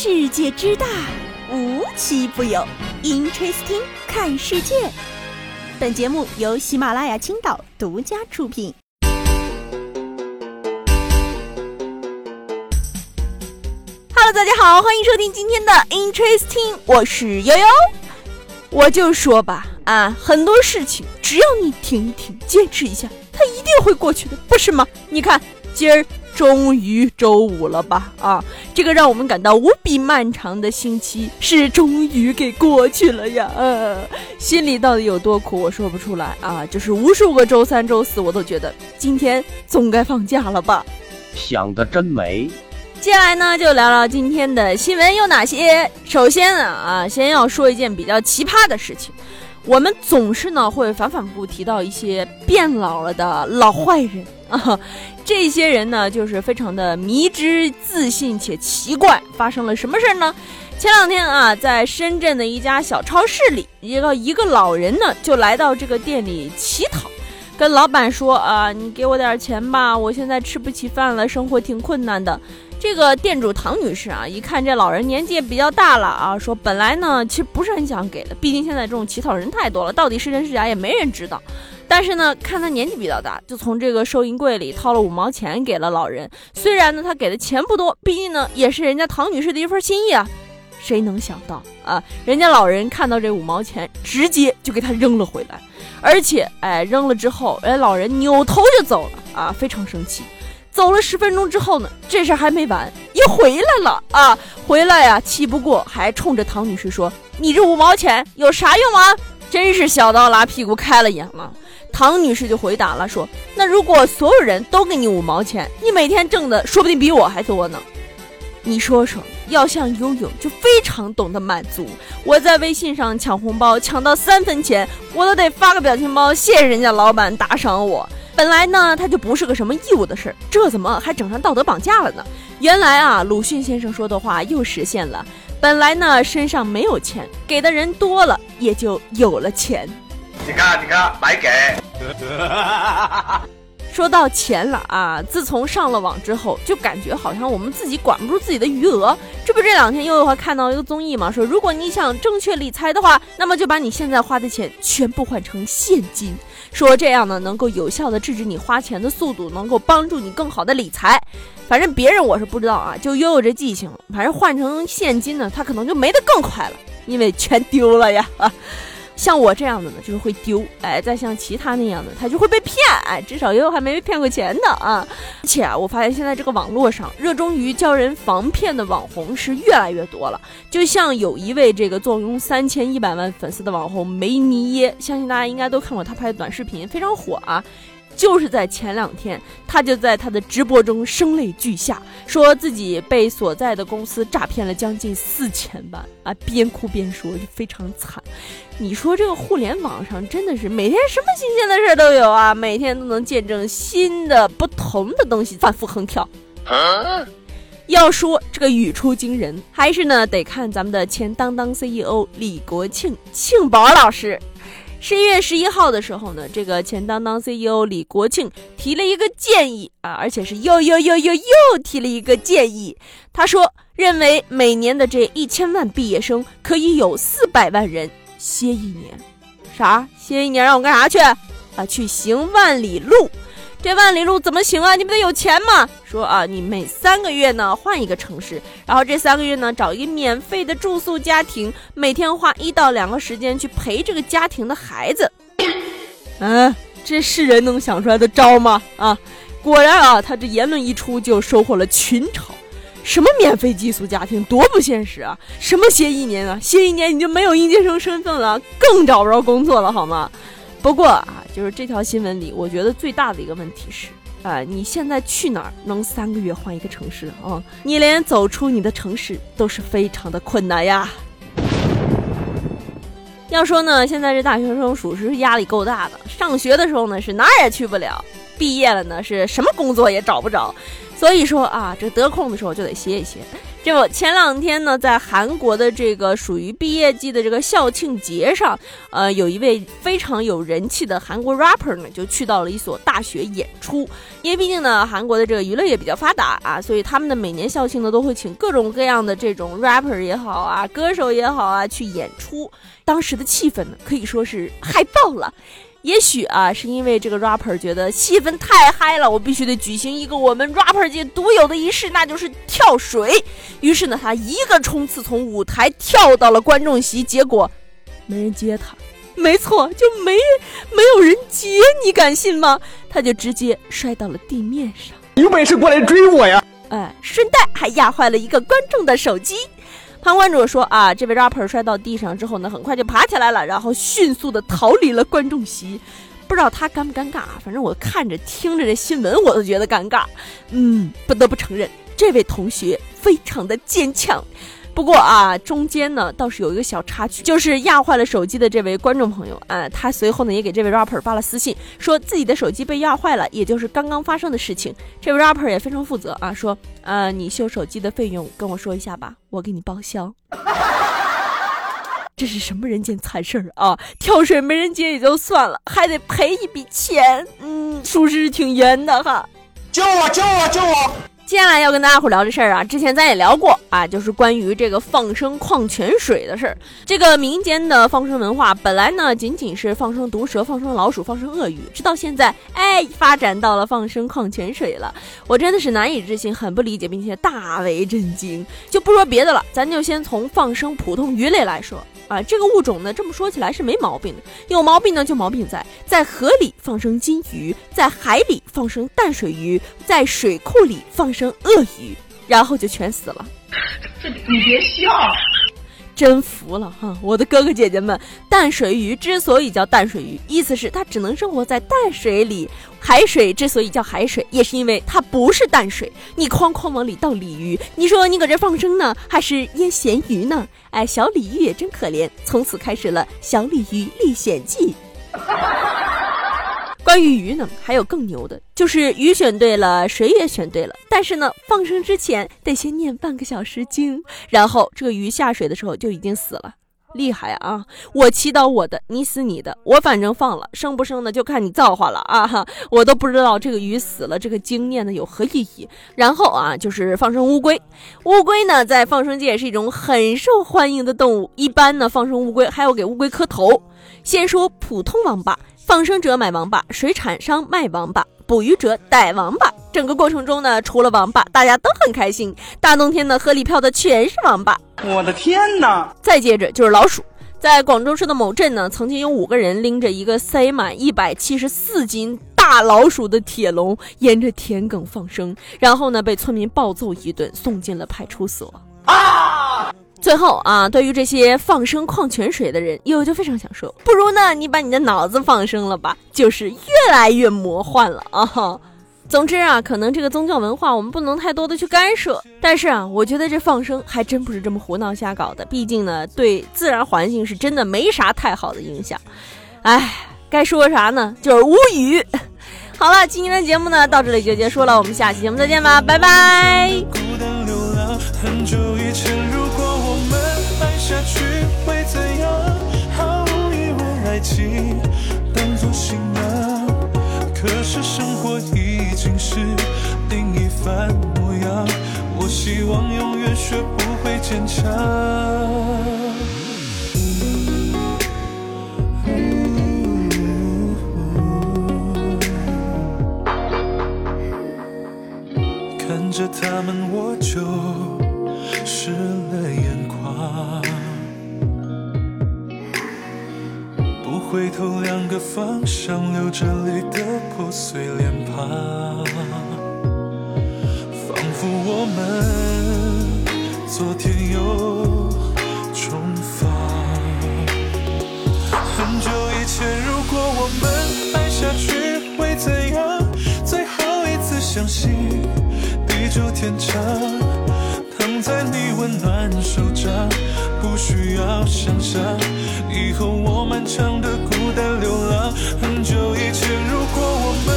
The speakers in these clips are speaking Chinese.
世界之大，无奇不有。Interesting，看世界。本节目由喜马拉雅青岛独家出品。Hello，大家好，欢迎收听今天的 Interesting，我是悠悠。我就说吧，啊，很多事情只要你挺一挺，坚持一下，它一定会过去的，不是吗？你看今儿。终于周五了吧？啊，这个让我们感到无比漫长的星期是终于给过去了呀！呃，心里到底有多苦，我说不出来啊。就是无数个周三、周四，我都觉得今天总该放假了吧？想的真美。接下来呢，就聊聊今天的新闻有哪些。首先呢，啊，先要说一件比较奇葩的事情。我们总是呢会反反复复提到一些变老了的老坏人啊，这些人呢就是非常的迷之自信且奇怪。发生了什么事儿呢？前两天啊，在深圳的一家小超市里，一个一个老人呢就来到这个店里乞讨，跟老板说啊，你给我点钱吧，我现在吃不起饭了，生活挺困难的。这个店主唐女士啊，一看这老人年纪也比较大了啊，说本来呢其实不是很想给的，毕竟现在这种乞讨人太多了，到底是真是假也没人知道。但是呢，看他年纪比较大，就从这个收银柜里掏了五毛钱给了老人。虽然呢他给的钱不多，毕竟呢也是人家唐女士的一份心意啊。谁能想到啊，人家老人看到这五毛钱，直接就给他扔了回来，而且哎扔了之后，人老人扭头就走了啊，非常生气。走了十分钟之后呢，这事还没完，又回来了啊！回来呀，气不过，还冲着唐女士说：“你这五毛钱有啥用啊？真是小刀拉屁股开了眼了。”唐女士就回答了说：“那如果所有人都给你五毛钱，你每天挣的说不定比我还多呢。你说说，要像悠悠就非常懂得满足。我在微信上抢红包，抢到三分钱，我都得发个表情包，谢谢人家老板打赏我。”本来呢，他就不是个什么义务的事儿，这怎么还整上道德绑架了呢？原来啊，鲁迅先生说的话又实现了。本来呢，身上没有钱，给的人多了，也就有了钱。你看，你看，白给。说到钱了啊，自从上了网之后，就感觉好像我们自己管不住自己的余额。这不这两天又又看到一个综艺嘛，说如果你想正确理财的话，那么就把你现在花的钱全部换成现金，说这样呢能够有效的制止你花钱的速度，能够帮助你更好的理财。反正别人我是不知道啊，就悠悠这记性，反正换成现金呢，他可能就没得更快了，因为全丢了呀。像我这样的呢，就是会丢，哎，再像其他那样的，他就会被骗，哎，至少也有还没被骗过钱的啊。而且啊，我发现现在这个网络上热衷于教人防骗的网红是越来越多了。就像有一位这个坐拥三千一百万粉丝的网红梅尼耶，相信大家应该都看过他拍的短视频，非常火啊。就是在前两天，他就在他的直播中声泪俱下，说自己被所在的公司诈骗了将近四千万啊，边哭边说，就非常惨。你说这个互联网上真的是每天什么新鲜的事都有啊，每天都能见证新的不同的东西反复横跳。要说这个语出惊人，还是呢得看咱们的前当当 CEO 李国庆庆宝老师。十一月十一号的时候呢，这个前当当 CEO 李国庆提了一个建议啊，而且是又又又又又提了一个建议。他说，认为每年的这一千万毕业生可以有四百万人歇一年，啥？歇一年让我干啥去？啊，去行万里路。这万里路怎么行啊？你不得有钱吗？说啊，你每三个月呢换一个城市，然后这三个月呢找一个免费的住宿家庭，每天花一到两个时间去陪这个家庭的孩子。嗯，这是人能想出来的招吗？啊，果然啊，他这言论一出就收获了群嘲。什么免费寄宿家庭，多不现实啊！什么歇一年啊，歇一年你就没有应届生身份了，更找不着工作了，好吗？不过啊，就是这条新闻里，我觉得最大的一个问题是，啊，你现在去哪儿能三个月换一个城市啊？你连走出你的城市都是非常的困难呀。要说呢，现在这大学生属实是压力够大的。上学的时候呢，是哪儿也去不了；毕业了呢，是什么工作也找不着。所以说啊，这得空的时候就得歇一歇。这不，前两天呢，在韩国的这个属于毕业季的这个校庆节上，呃，有一位非常有人气的韩国 rapper 呢，就去到了一所大学演出。因为毕竟呢，韩国的这个娱乐业比较发达啊，所以他们的每年校庆呢，都会请各种各样的这种 rapper 也好啊，歌手也好啊去演出。当时的气氛呢，可以说是嗨爆了。也许啊，是因为这个 rapper 觉得气氛太嗨了，我必须得举行一个我们 rapper 界独有的仪式，那就是跳水。于是呢，他一个冲刺从舞台跳到了观众席，结果没人接他。没错，就没没有人接，你敢信吗？他就直接摔到了地面上。有本事过来追我呀！哎，顺带还压坏了一个观众的手机。旁观者说啊，这位 rapper 摔到地上之后呢，很快就爬起来了，然后迅速的逃离了观众席。不知道他尴不尴尬，反正我看着听着这新闻，我都觉得尴尬。嗯，不得不承认，这位同学非常的坚强。不过啊，中间呢倒是有一个小插曲，就是压坏了手机的这位观众朋友，啊，他随后呢也给这位 rapper 发了私信，说自己的手机被压坏了，也就是刚刚发生的事情。这位 rapper 也非常负责啊，说，呃，你修手机的费用跟我说一下吧，我给你报销。这是什么人间惨事儿啊？跳水没人接也就算了，还得赔一笔钱，嗯，属实是挺冤的哈。救我！救我！救我！接下来要跟大家伙聊这事儿啊，之前咱也聊过啊，就是关于这个放生矿泉水的事儿。这个民间的放生文化本来呢，仅仅是放生毒蛇、放生老鼠、放生鳄鱼，直到现在，哎，发展到了放生矿泉水了。我真的是难以置信，很不理解，并且大为震惊。就不说别的了，咱就先从放生普通鱼类来说。啊，这个物种呢，这么说起来是没毛病的。有毛病呢，就毛病在在河里放生金鱼，在海里放生淡水鱼，在水库里放生鳄鱼，然后就全死了。这你别笑。真服了哈，我的哥哥姐姐们！淡水鱼之所以叫淡水鱼，意思是它只能生活在淡水里。海水之所以叫海水，也是因为它不是淡水。你哐哐往里倒鲤鱼，你说你搁这放生呢，还是腌咸鱼呢？哎，小鲤鱼也真可怜，从此开始了《小鲤鱼历险记》。关于鱼呢，还有更牛的，就是鱼选对了，水也选对了。但是呢，放生之前得先念半个小时经，然后这个鱼下水的时候就已经死了，厉害啊！我祈祷我的，你死你的，我反正放了，生不生呢就看你造化了啊！哈，我都不知道这个鱼死了，这个经念的有何意义。然后啊，就是放生乌龟，乌龟呢在放生界是一种很受欢迎的动物，一般呢放生乌龟还要给乌龟磕头。先说普通王八。放生者买王八，水产商卖王八，捕鱼者逮王八。整个过程中呢，除了王八，大家都很开心。大冬天的，河里漂的全是王八。我的天哪！再接着就是老鼠。在广州市的某镇呢，曾经有五个人拎着一个塞满一百七十四斤大老鼠的铁笼，沿着田埂放生，然后呢，被村民暴揍一顿，送进了派出所。啊！最后啊，对于这些放生矿泉水的人，悠悠就非常想说，不如呢，你把你的脑子放生了吧，就是越来越魔幻了啊。总之啊，可能这个宗教文化我们不能太多的去干涉，但是啊，我觉得这放生还真不是这么胡闹瞎搞的，毕竟呢，对自然环境是真的没啥太好的影响。哎，该说啥呢？就是无语。好了，今天的节目呢到这里就结束了，我们下期节目再见吧，拜拜。坚强。看着他们，我就湿了眼眶。不回头，两个方向，流着泪的破碎脸庞，仿佛我们昨天又重逢。很久以前，如果我们爱下去会怎样？最后一次相信，地久天长。躺在你温暖手掌，不需要想象，以后我漫长的孤单流浪。很久以前，如果我们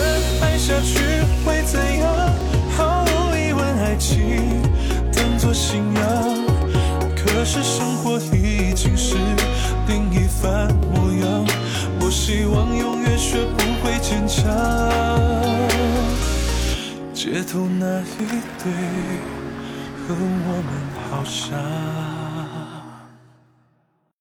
爱下去会怎样？毫无疑问，爱情当作信仰。是生活已经是另一番模样。我希望永远学不会坚强。街头那一对，和我们好像。